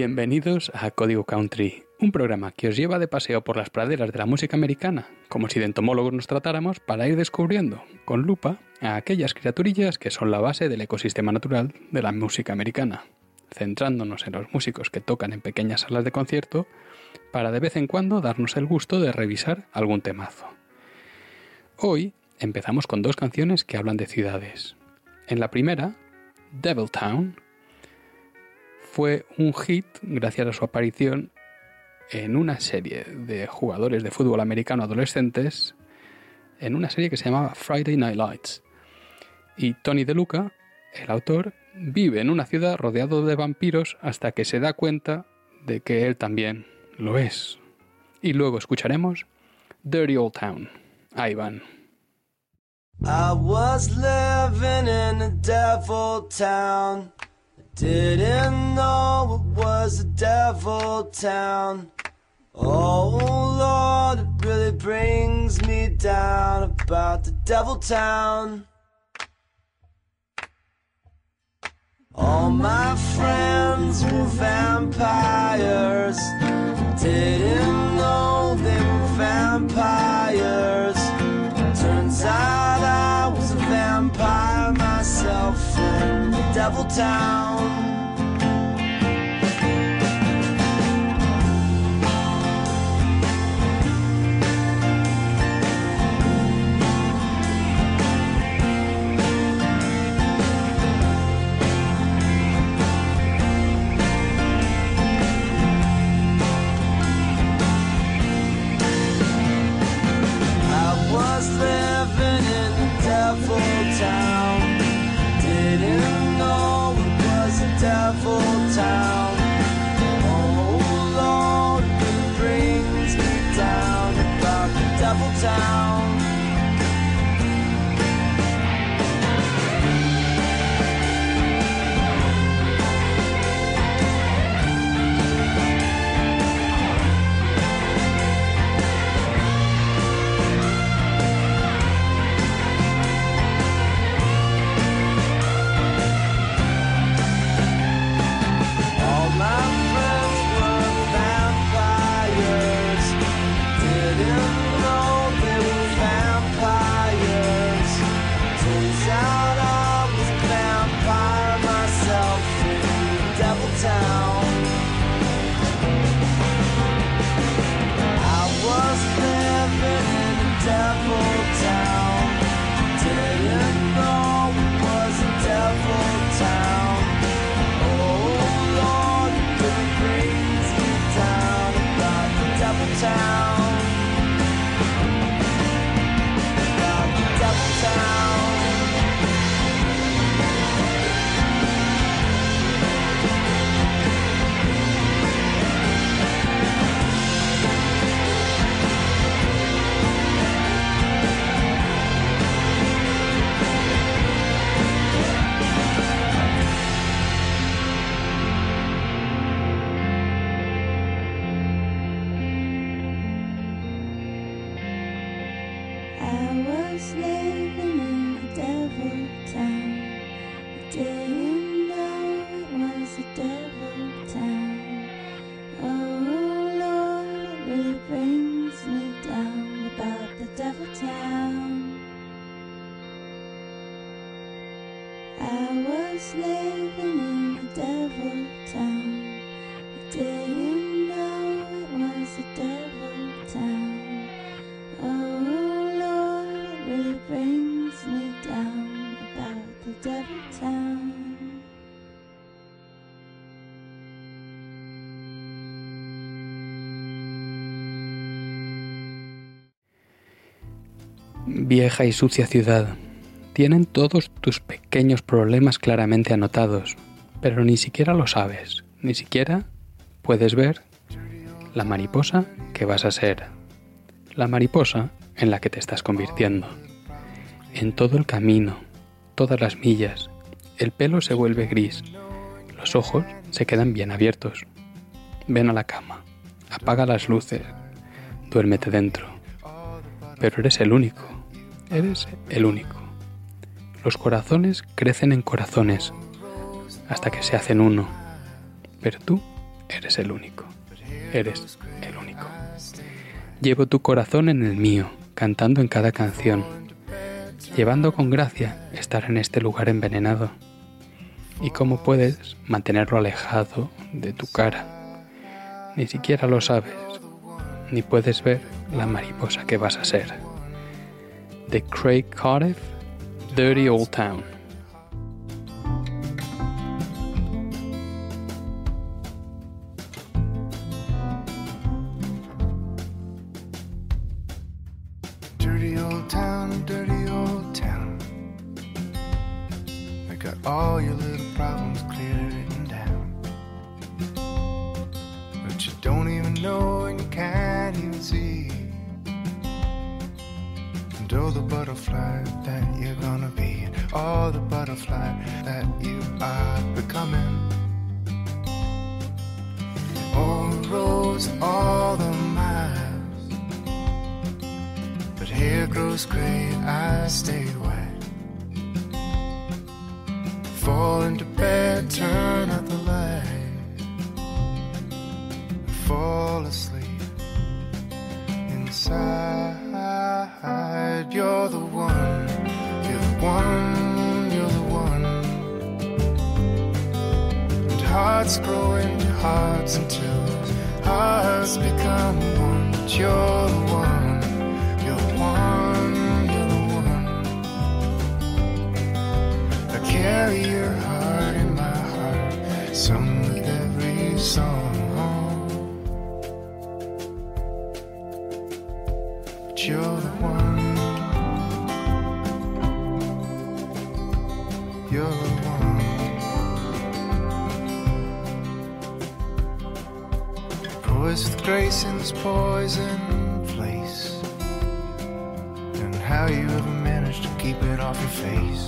Bienvenidos a Código Country, un programa que os lleva de paseo por las praderas de la música americana, como si de entomólogos nos tratáramos, para ir descubriendo, con lupa, a aquellas criaturillas que son la base del ecosistema natural de la música americana, centrándonos en los músicos que tocan en pequeñas salas de concierto, para de vez en cuando darnos el gusto de revisar algún temazo. Hoy empezamos con dos canciones que hablan de ciudades. En la primera, Devil Town, fue un hit gracias a su aparición en una serie de jugadores de fútbol americano adolescentes, en una serie que se llamaba Friday Night Lights. Y Tony DeLuca, el autor, vive en una ciudad rodeado de vampiros hasta que se da cuenta de que él también lo es. Y luego escucharemos Dirty Old Town. Ahí van. I was living in a devil town. Didn't know it was a devil town. Oh Lord, it really brings me down about the devil town. All my friends were vampires. Didn't know they were vampires. Turns out I was a vampire myself devil town. Vieja y sucia ciudad, tienen todos tus pequeños problemas claramente anotados, pero ni siquiera lo sabes, ni siquiera puedes ver la mariposa que vas a ser, la mariposa en la que te estás convirtiendo. En todo el camino, todas las millas, el pelo se vuelve gris, los ojos se quedan bien abiertos. Ven a la cama, apaga las luces, duérmete dentro. Pero eres el único, eres el único. Los corazones crecen en corazones hasta que se hacen uno, pero tú eres el único, eres el único. Llevo tu corazón en el mío, cantando en cada canción, llevando con gracia estar en este lugar envenenado. ¿Y cómo puedes mantenerlo alejado de tu cara? Ni siquiera lo sabes, ni puedes ver la mariposa que vas a ser. De Craig Cardiff, Dirty Old Town. You're the one. Poised with grace in this poison place. And how you ever managed to keep it off your face.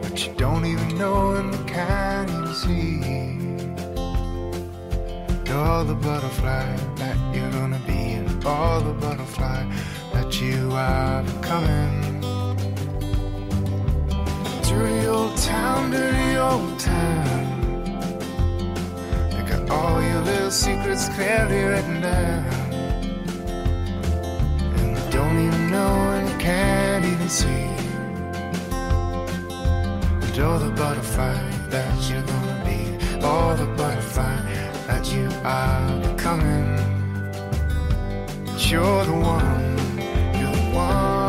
But you don't even know and you can't even see. You're the butterfly that you're gonna be, and all the butterfly that you are becoming. Dirty old town, dirty old town. You got all your little secrets clearly written down. And you don't even know and you can't even see. And all the butterfly that you're gonna be, all the butterfly that you are becoming. But you're the one, you're the one,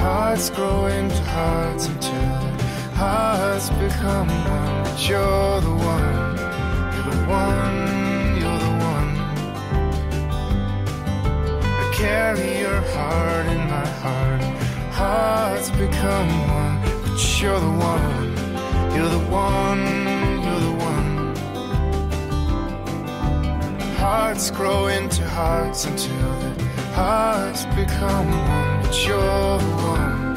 Hearts grow into hearts until hearts become one. But you're the one, you're the one, you're the one. I carry your heart in my heart. Hearts become one. But you're the one, you're the one, you're the one. Hearts grow into hearts until the hearts become one. You're the one,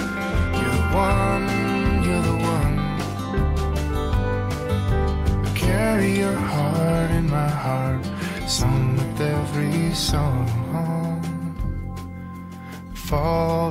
you're the one, you're the one. I carry your heart in my heart, sung with every song. Fall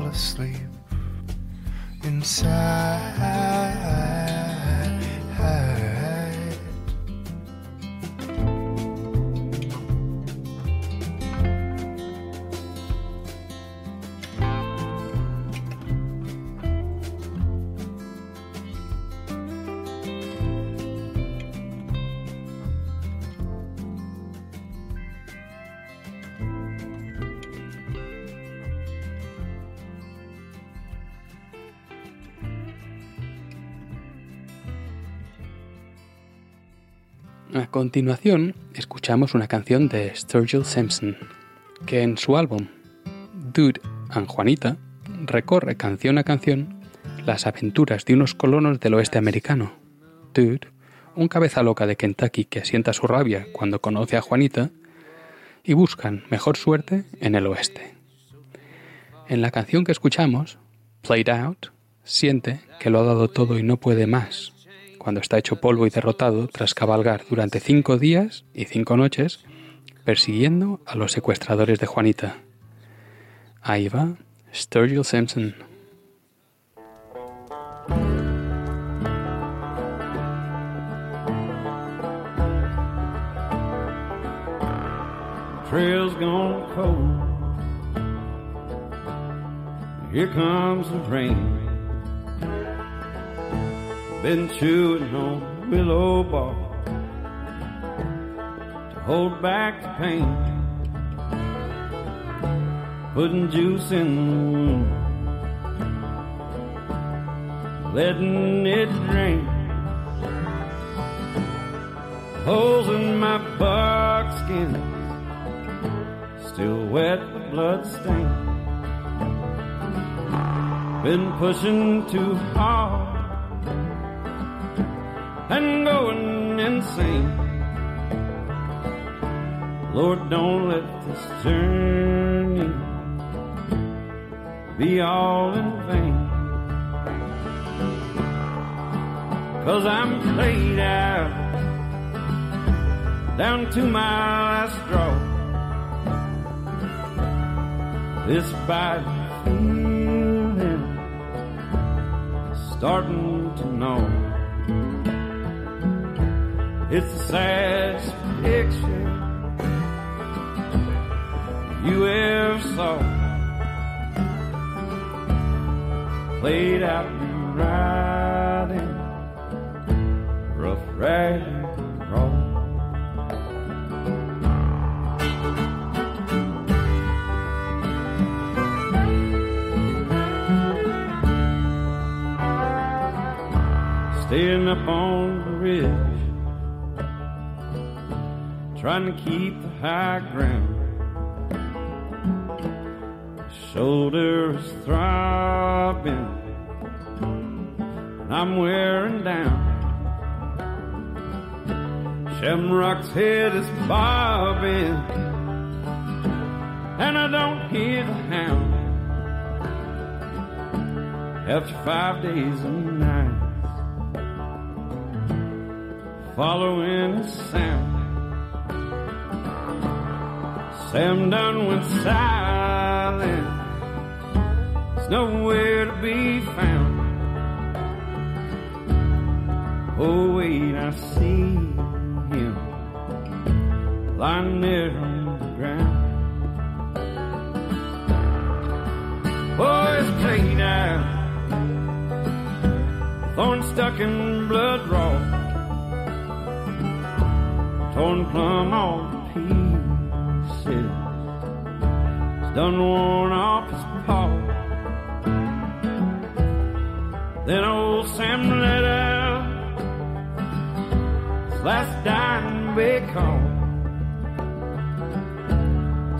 continuación, escuchamos una canción de Sturgill Simpson, que en su álbum Dude and Juanita recorre canción a canción las aventuras de unos colonos del oeste americano. Dude, un cabeza loca de Kentucky que asienta su rabia cuando conoce a Juanita, y buscan mejor suerte en el oeste. En la canción que escuchamos, Played Out, siente que lo ha dado todo y no puede más, cuando está hecho polvo y derrotado tras cabalgar durante cinco días y cinco noches persiguiendo a los secuestradores de Juanita. Ahí va Sturgill Simpson. trail's gone cold. Here comes the rain. Been chewing on willow bark to hold back the pain. Putting juice in the wound, letting it drain. Holes in my buckskin still wet with blood stain. Been pushing too hard and going insane. Lord, don't let this journey be all in vain. Cause I'm played out down to my last straw. This bad feeling starting to know it's the saddest picture you ever saw. Played out and riding, rough riding, raw. Staying up on the ridge, trying to keep the high ground. Shoulder is throbbing, and I'm wearing down. Shamrock's head is bobbing, and I don't hear the hound. After five days and nights following the sound. Sam done went silent. There's nowhere to be found. Oh wait, I see him lying there on the ground. Oh, Boys played out, thorn stuck in blood raw torn plum all done worn off his paw. Then old Sam let out his last dying big call.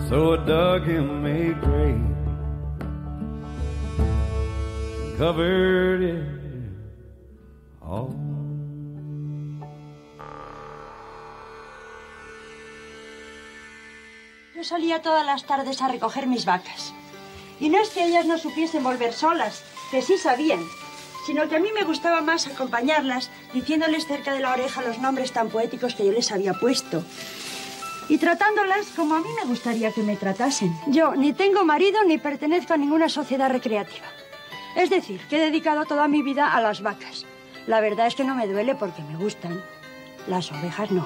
So I dug him a grave, covered it all. Yo salía todas las tardes a recoger mis vacas. Y no es que ellas no supiesen volver solas, que sí sabían, sino que a mí me gustaba más acompañarlas diciéndoles cerca de la oreja los nombres tan poéticos que yo les había puesto. Y tratándolas como a mí me gustaría que me tratasen. Yo ni tengo marido ni pertenezco a ninguna sociedad recreativa. Es decir, que he dedicado toda mi vida a las vacas. La verdad es que no me duele porque me gustan. Las ovejas no.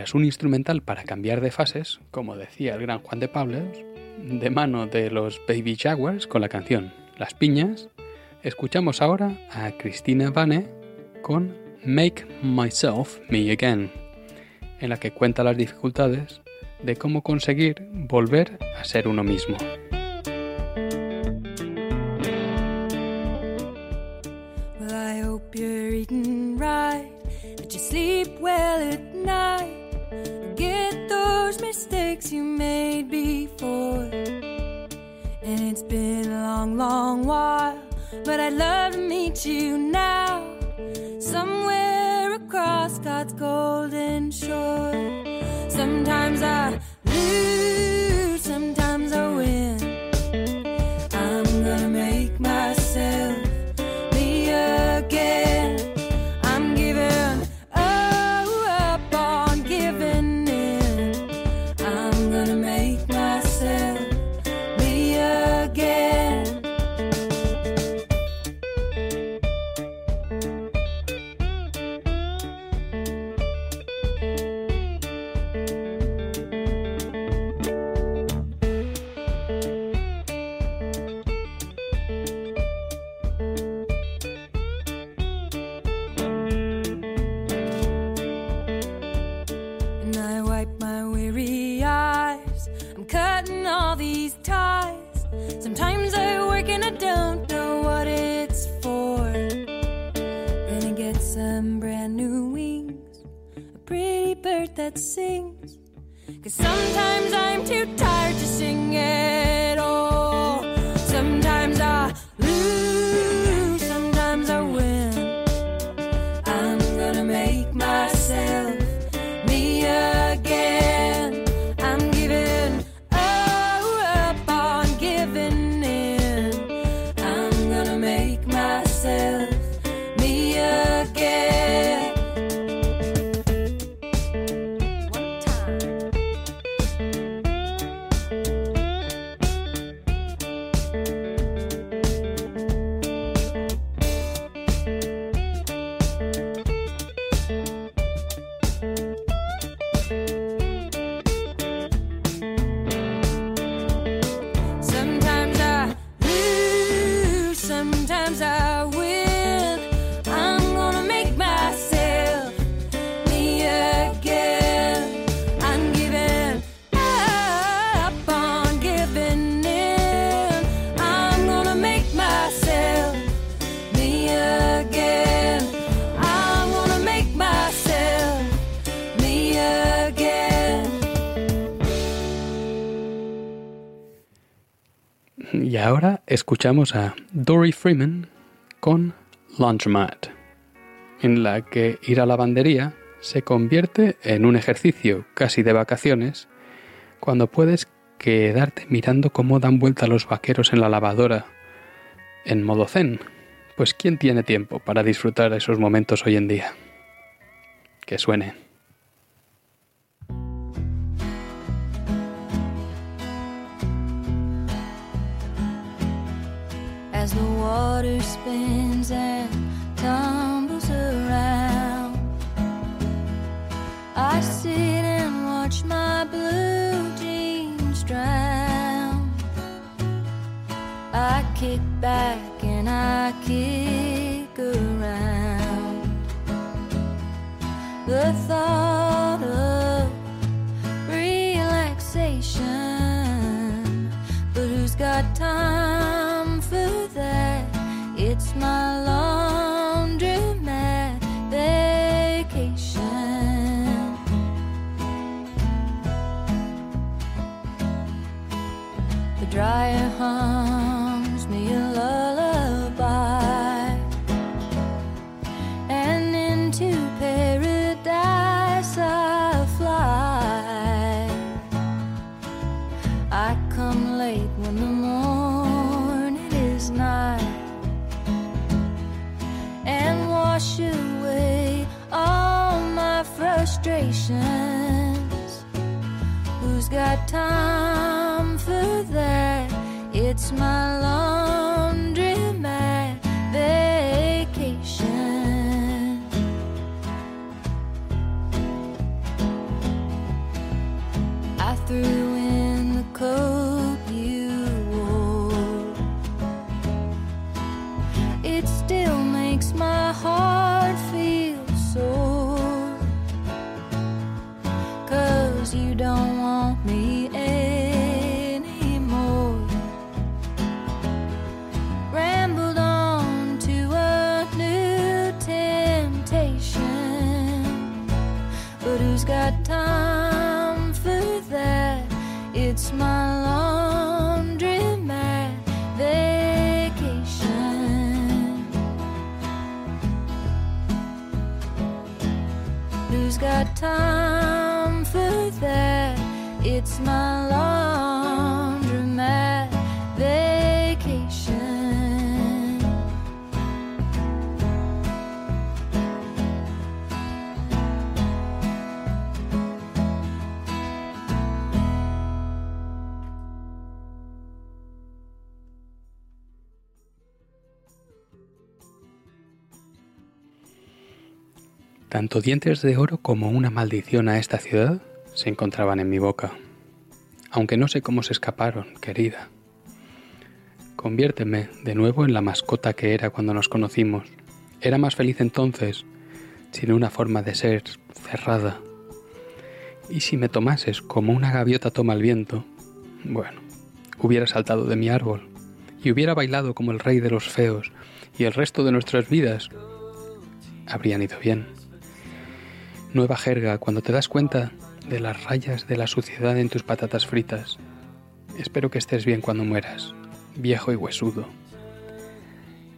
Tras un instrumental para cambiar de fases, como decía el gran Juan de Pablos, de mano de los Baby Jaguars con la canción Las Piñas, escuchamos ahora a Cristina Vane con Make Myself Me Again, en la que cuenta las dificultades de cómo conseguir volver a ser uno mismo. Well, I hope you're eating right, you sleep well at. Those mistakes you made before. And it's been a long, long while, but I'd love to meet you now, somewhere across God's golden shore. Sometimes I lose, sometimes I win. Sings. Cause sometimes I'm too tired to escuchamos a Dory Freeman con Laundromat, en la que ir a la lavandería se convierte en un ejercicio casi de vacaciones cuando puedes quedarte mirando cómo dan vuelta los vaqueros en la lavadora en modo zen. Pues ¿quién tiene tiempo para disfrutar esos momentos hoy en día? Que suene. Water spins and tumbles around. I sit and watch my blue jeans drown. I kick back and I kick around. The thought of relaxation. But who's got time my laundromat time got time for that? It's my laundromat vacation. Who's got time for that? It's my Tanto dientes de oro como una maldición a esta ciudad se encontraban en mi boca. Aunque no sé cómo se escaparon, querida. Conviérteme de nuevo en la mascota que era cuando nos conocimos. Era más feliz entonces, sin una forma de ser cerrada. Y si me tomases como una gaviota toma el viento, bueno, hubiera saltado de mi árbol y hubiera bailado como el rey de los feos y el resto de nuestras vidas habrían ido bien. Nueva jerga cuando te das cuenta de las rayas de la suciedad en tus patatas fritas. Espero que estés bien cuando mueras, viejo y huesudo.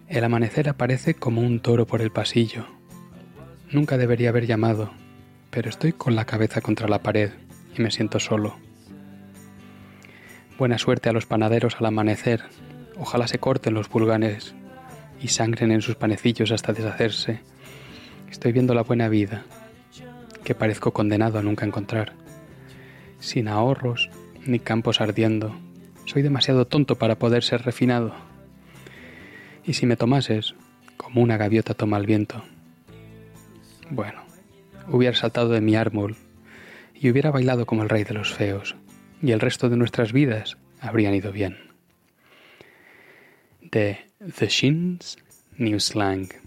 El amanecer aparece como un toro por el pasillo. Nunca debería haber llamado, pero estoy con la cabeza contra la pared y me siento solo. Buena suerte a los panaderos al amanecer. Ojalá se corten los pulgares y sangren en sus panecillos hasta deshacerse. Estoy viendo la buena vida, que parezco condenado a nunca encontrar. Sin ahorros ni campos ardiendo. Soy demasiado tonto para poder ser refinado. Y si me tomases, como una gaviota toma el viento. Bueno, hubiera saltado de mi árbol y hubiera bailado como el rey de los feos, y el resto de nuestras vidas habrían ido bien. De The Shins New Slang.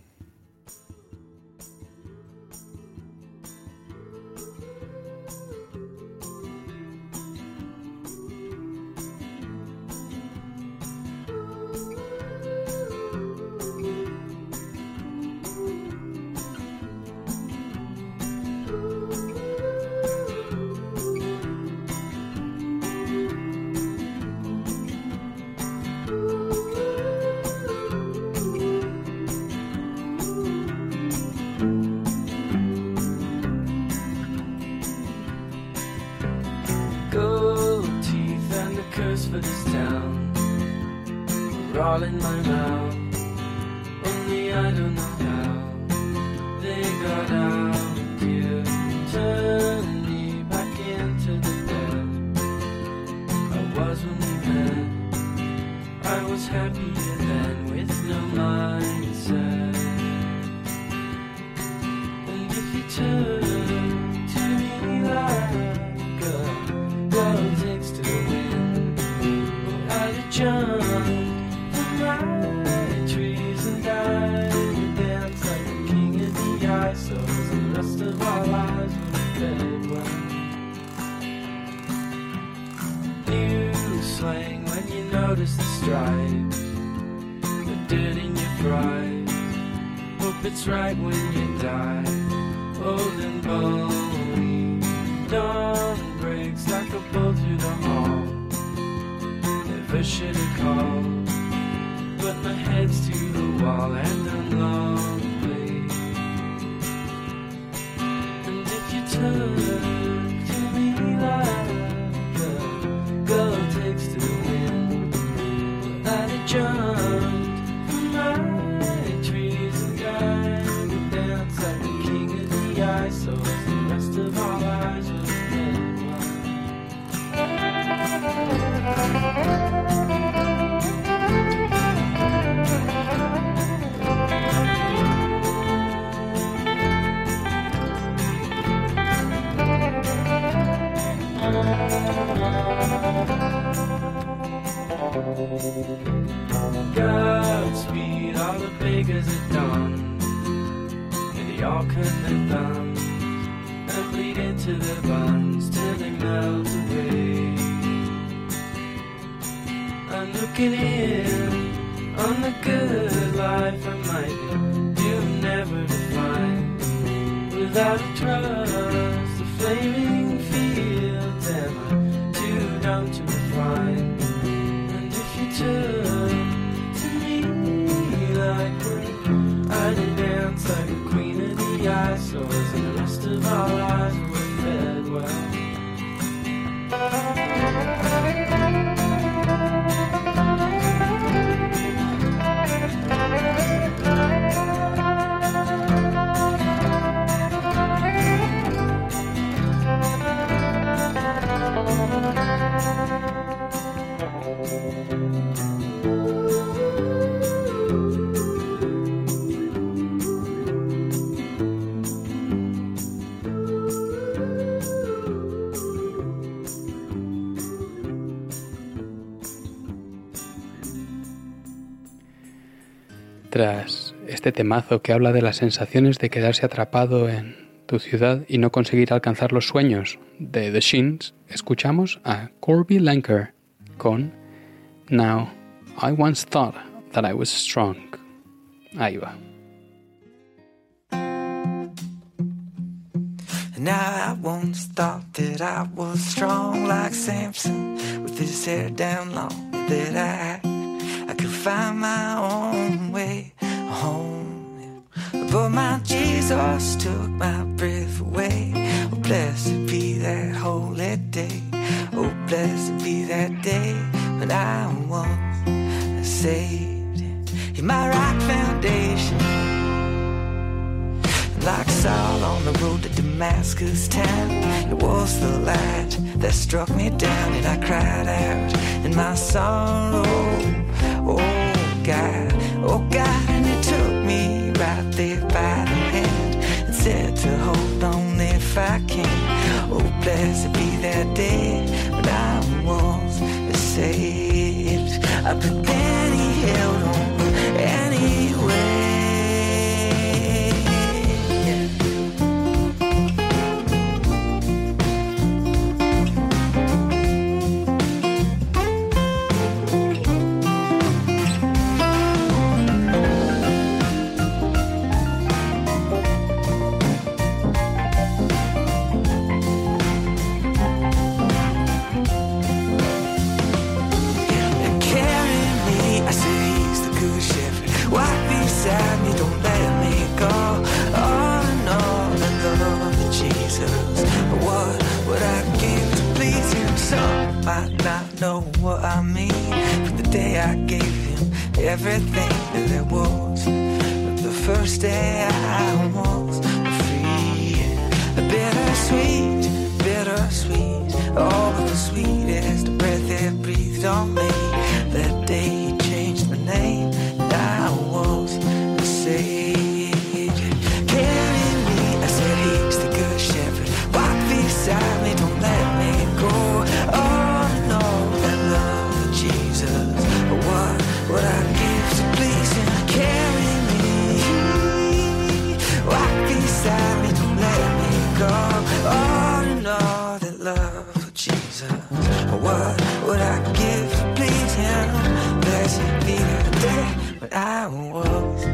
Should have called, but my head's to the wall and I'm lonely. Godspeed, all the bakers are dawn. And they all cut their thumbs and bleed into their buns till they melt away. I'm looking in on the Tras este temazo que habla de las sensaciones de quedarse atrapado en tu ciudad y no conseguir alcanzar los sueños de The Shins, escuchamos a Corby Lanker con Now I once thought that I was strong. Ahí va. Now I once thought that I was strong like Samson with his hair down long that I could find my own way home. But my Jesus took my breath away. Oh, blessed be that holy day. Oh, blessed be that day when I was saved. In my rock foundation. Like Saul on the road to Damascus town, it was the light that struck me down, and I cried out in my sorrow. Oh God, oh God, and He took me right there by the hand and said to hold on if I can. Oh, blessed be that day when I was saved. But then might not know what I mean. From the day I gave him everything that there was. But the first day I was free. Bittersweet, bittersweet. Oh, but the sweetest breath that breathed on me. That day he changed my name, I was.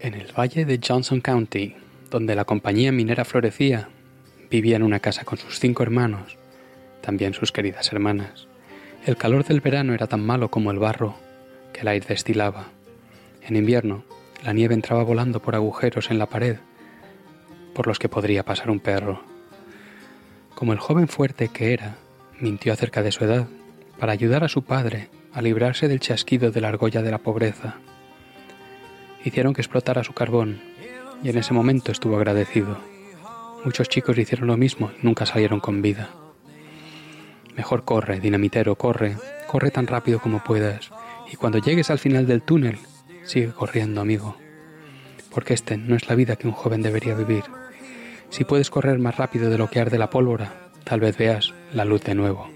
En el valle de Johnson County, donde la compañía minera florecía, vivía en una casa con sus cinco hermanos, también sus queridas hermanas. El calor del verano era tan malo como el barro el aire destilaba. En invierno, la nieve entraba volando por agujeros en la pared, por los que podría pasar un perro. Como el joven fuerte que era, mintió acerca de su edad para ayudar a su padre a librarse del chasquido de la argolla de la pobreza. Hicieron que explotara su carbón y en ese momento estuvo agradecido. Muchos chicos hicieron lo mismo y nunca salieron con vida. Mejor corre, dinamitero, corre, corre tan rápido como puedas. Y cuando llegues al final del túnel, sigue corriendo, amigo. Porque este no es la vida que un joven debería vivir. Si puedes correr más rápido de lo que arde la pólvora, tal vez veas la luz de nuevo.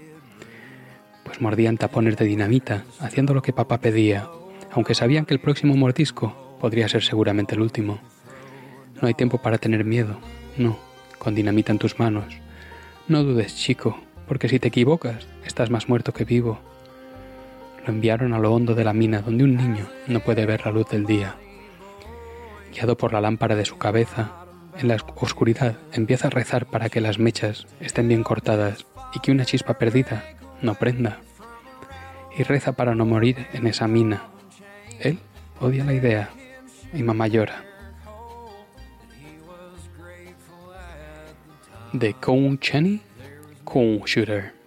Pues mordían tapones de dinamita, haciendo lo que papá pedía, aunque sabían que el próximo mordisco podría ser seguramente el último. No hay tiempo para tener miedo, no, con dinamita en tus manos. No dudes, chico, porque si te equivocas, estás más muerto que vivo. Lo enviaron a lo hondo de la mina donde un niño no puede ver la luz del día. Guiado por la lámpara de su cabeza, en la oscuridad empieza a rezar para que las mechas estén bien cortadas y que una chispa perdida no prenda. Y reza para no morir en esa mina. Él odia la idea y mamá llora. De Cone Cheney, Cone Shooter.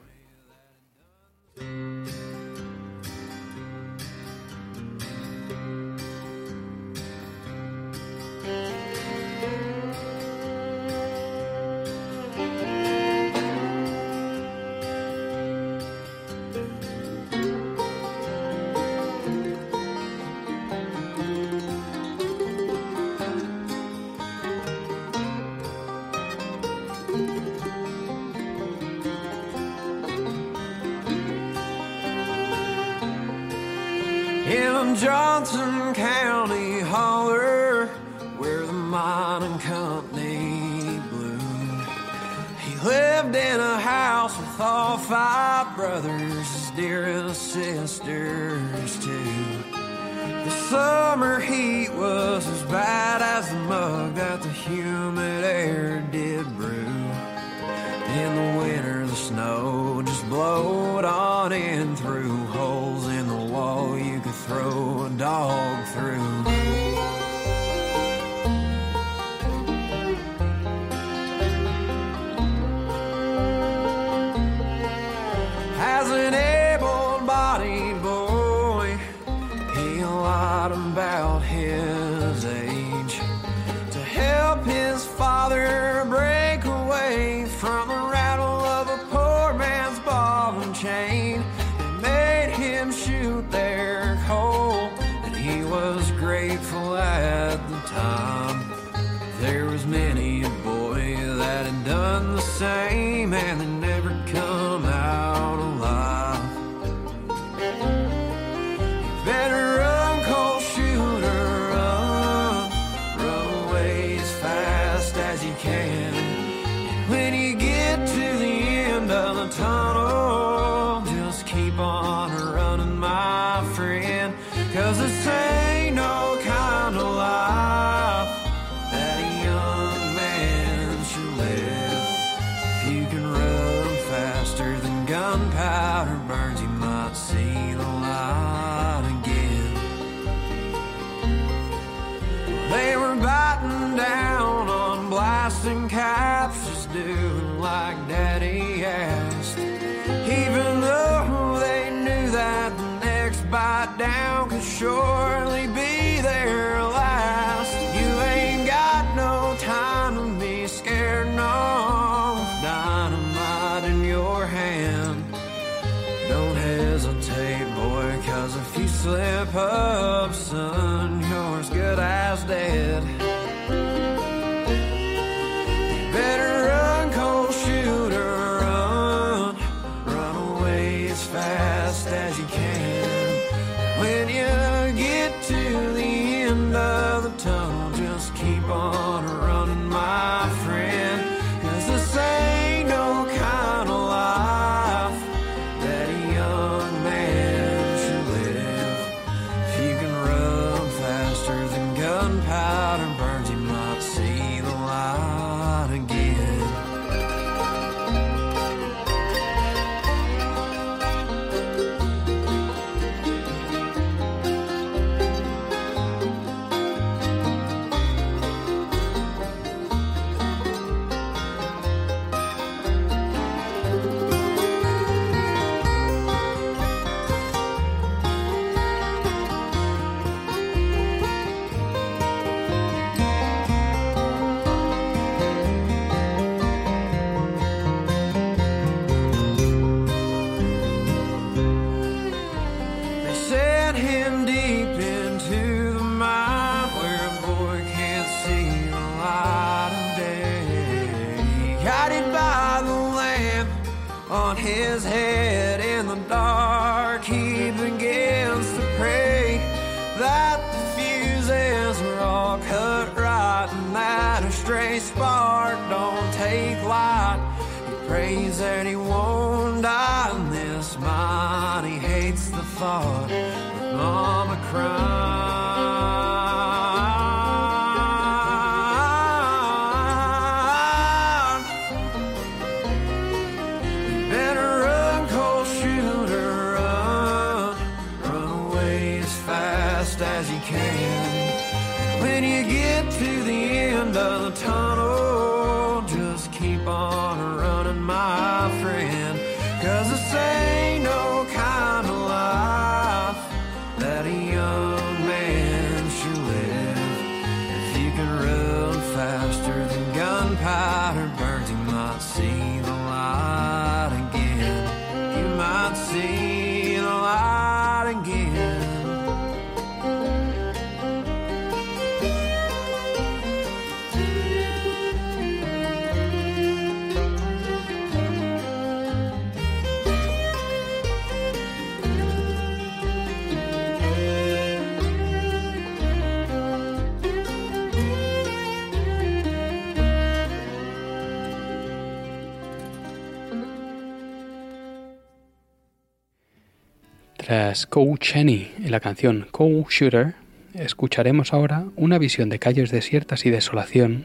Cow Cheney y la canción Cow Shooter, escucharemos ahora una visión de calles desiertas y desolación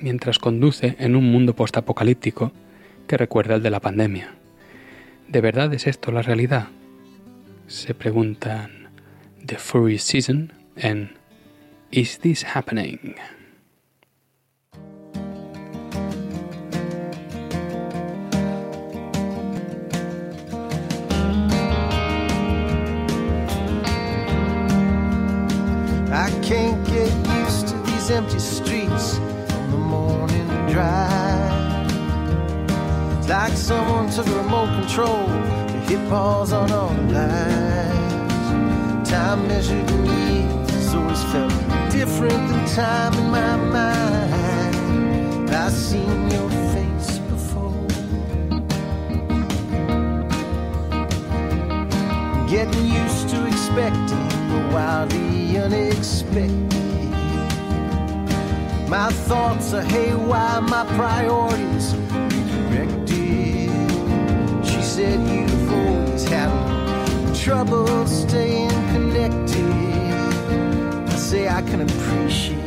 mientras conduce en un mundo postapocalíptico que recuerda el de la pandemia. ¿De verdad es esto la realidad? Se preguntan The Furry Season en Is This Happening? Can't get used to these empty streets on the morning drive. It's like someone took remote control and hit pause on all the lights. Time measured in years always felt different than time in my mind. I've seen your Getting used to expecting the wildly unexpected. My thoughts are haywire, my priorities redirected. She said you've always had trouble staying connected. I say I can appreciate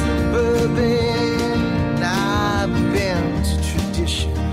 suburban. I've been to tradition.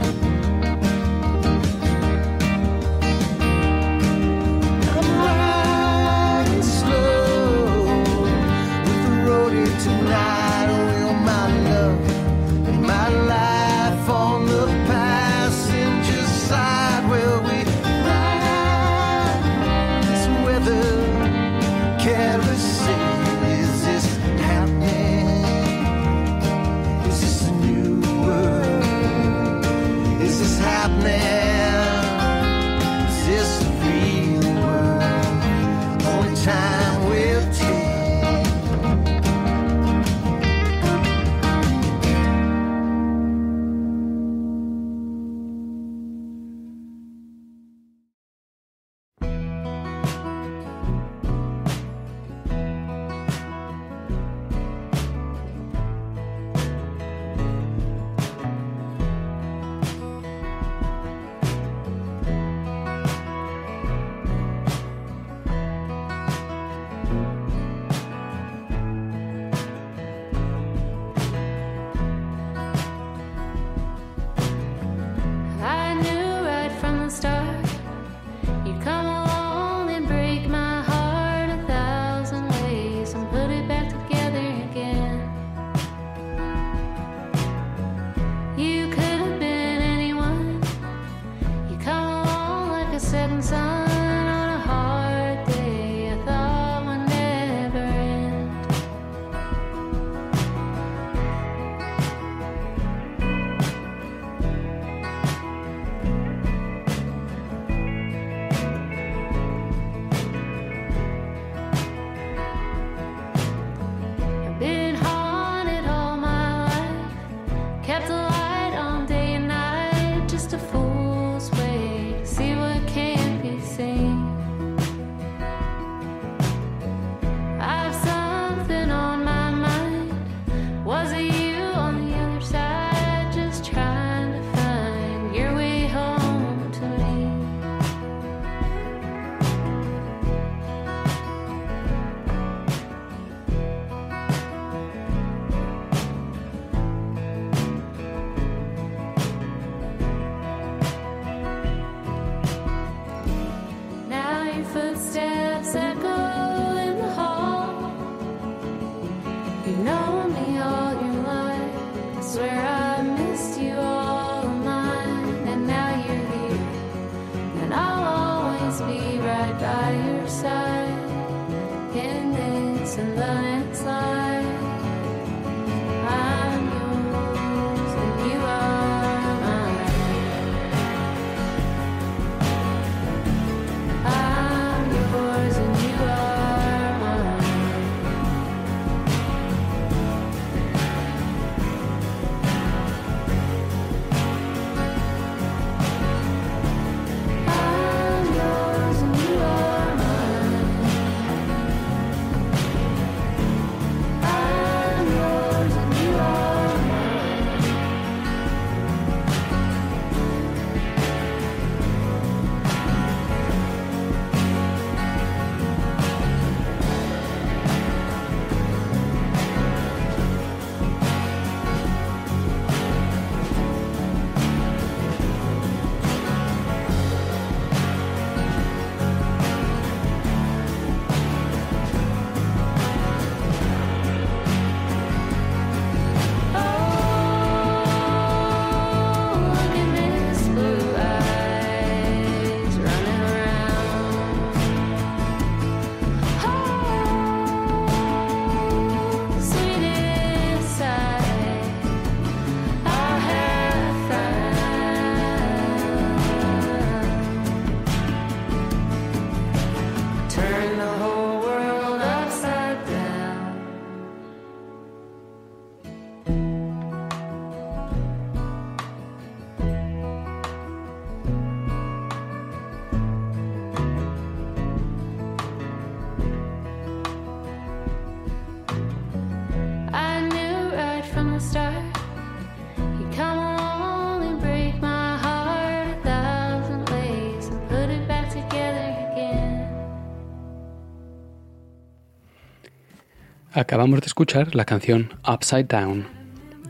Acabamos de escuchar la canción Upside Down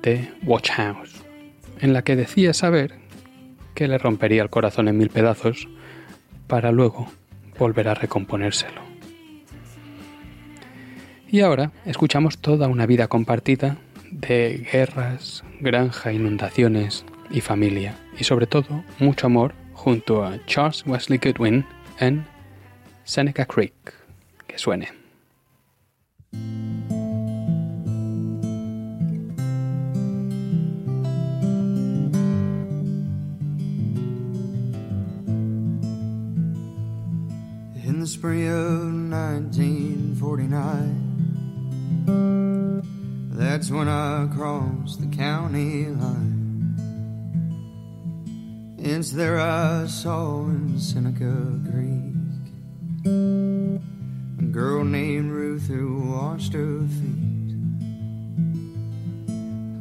de Watch House, en la que decía saber que le rompería el corazón en mil pedazos para luego volver a recomponérselo. Y ahora escuchamos toda una vida compartida de guerras, granja, inundaciones y familia, y sobre todo mucho amor junto a Charles Wesley Goodwin en Seneca Creek. Que suene. The spring of 1949, that's when I crossed the county line. It's there I saw in Seneca Creek a girl named Ruth who washed her feet.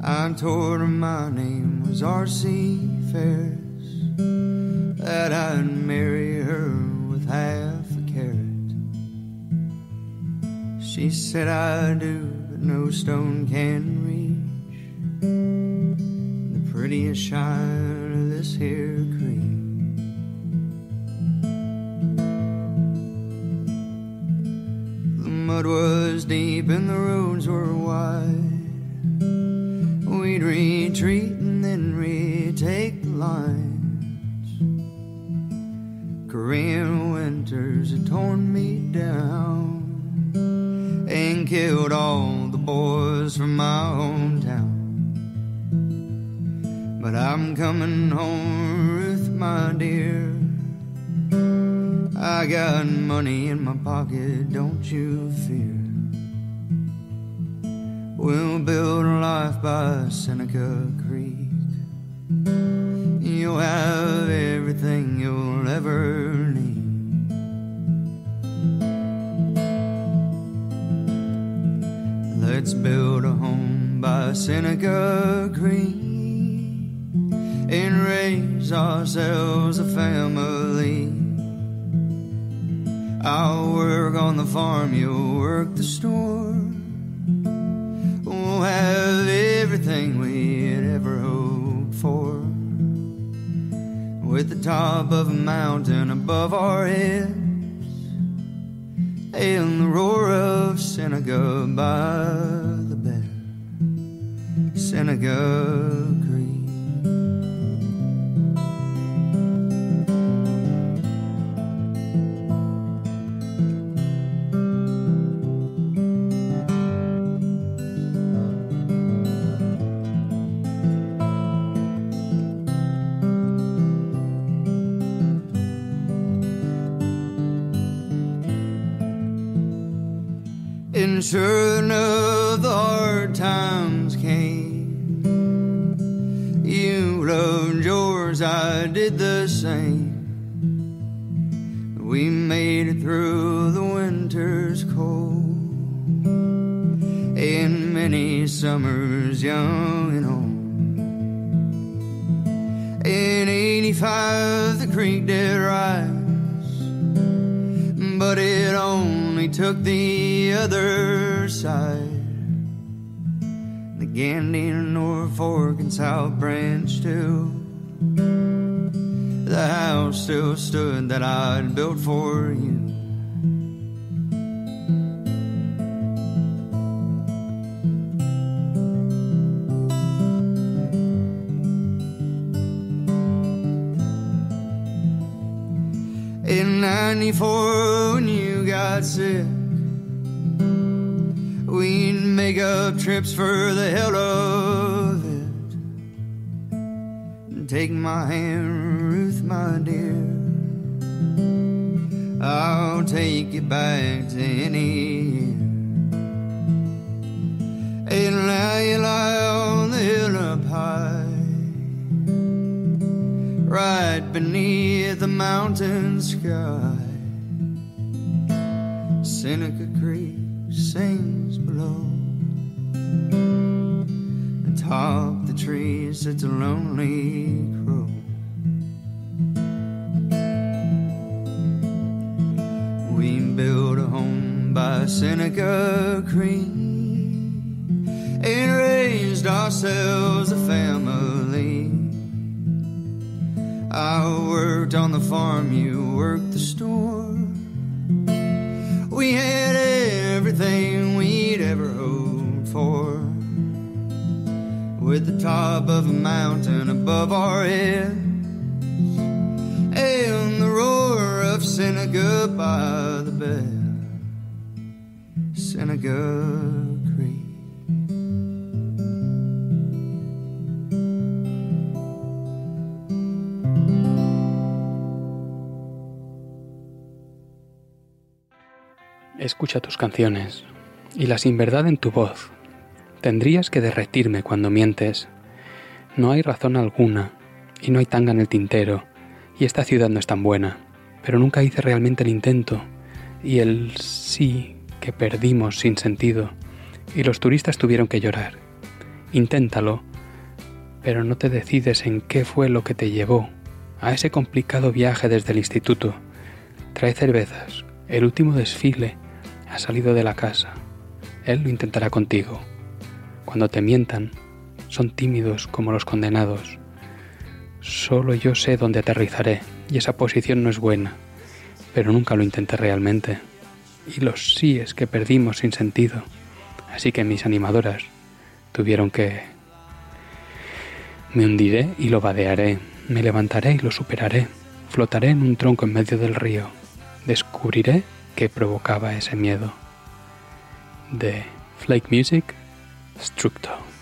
I told her my name was R.C. Ferris, that I'd marry her with half She said I do, but no stone can reach the prettiest shine of this here creek. The mud was deep and the roads were wide. We'd retreat and then retake the lines. Korean winters had torn me down killed all the boys from my hometown. But I'm coming home, Ruth, my dear. I got money in my pocket, don't you fear. We'll build a life by Seneca Creek. You'll have everything you'll ever Let's build a home by Seneca Creek and raise ourselves a family. I'll work on the farm, you'll work the store. We'll have everything we'd ever hoped for. With the top of a mountain above our heads and the roar of Seneca by the bed. Seneca sure enough, the hard times came. You loved yours, I did the same. We made it through the winter's cold and many summers young and old. In 85, the creek did rise but it only took the side. The Gandy, North Fork, and South Branch too. The house still stood that I'd built for you. In 94 when you got sick trips for the hell of it. Take my hand, Ruth, my dear. I'll take you back to any year. And now you lie on the hill up high right beneath the mountain sky. Seneca Creek sings Atop the trees it's a lonely crow. We built a home by Seneca Creek and raised ourselves a family. I worked on the farm, you worked the store. We had With the top of a mountain above our heads, and the roar of Seneca by the bed. Seneca Creek. Escucha tus canciones y la sin verdad en tu voz. Tendrías que derretirme cuando mientes. No hay razón alguna y no hay tanga en el tintero y esta ciudad no es tan buena, pero nunca hice realmente el intento y el sí que perdimos sin sentido y los turistas tuvieron que llorar. Inténtalo, pero no te decides en qué fue lo que te llevó a ese complicado viaje desde el instituto. Trae cervezas, el último desfile ha salido de la casa. Él lo intentará contigo. Cuando te mientan, son tímidos como los condenados. Solo yo sé dónde aterrizaré y esa posición no es buena, pero nunca lo intenté realmente. Y los síes que perdimos sin sentido. Así que mis animadoras tuvieron que... Me hundiré y lo vadearé, me levantaré y lo superaré, flotaré en un tronco en medio del río, descubriré qué provocaba ese miedo. De Flake Music, Structo.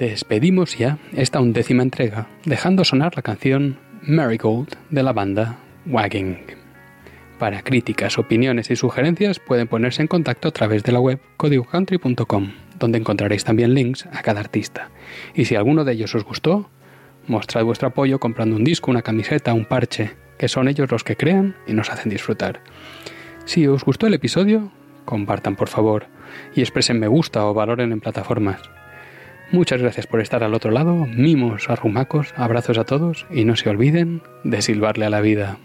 Despedimos ya esta undécima entrega, dejando sonar la canción Marigold de la banda Wagging. Para críticas, opiniones y sugerencias pueden ponerse en contacto a través de la web codigocountry.com, donde encontraréis también links a cada artista. Y si alguno de ellos os gustó, mostrad vuestro apoyo comprando un disco, una camiseta, un parche, que son ellos los que crean y nos hacen disfrutar. Si os gustó el episodio, compartan por favor y expresen me gusta o valoren en plataformas. Muchas gracias por estar al otro lado, mimos, arrumacos, abrazos a todos y no se olviden de silbarle a la vida.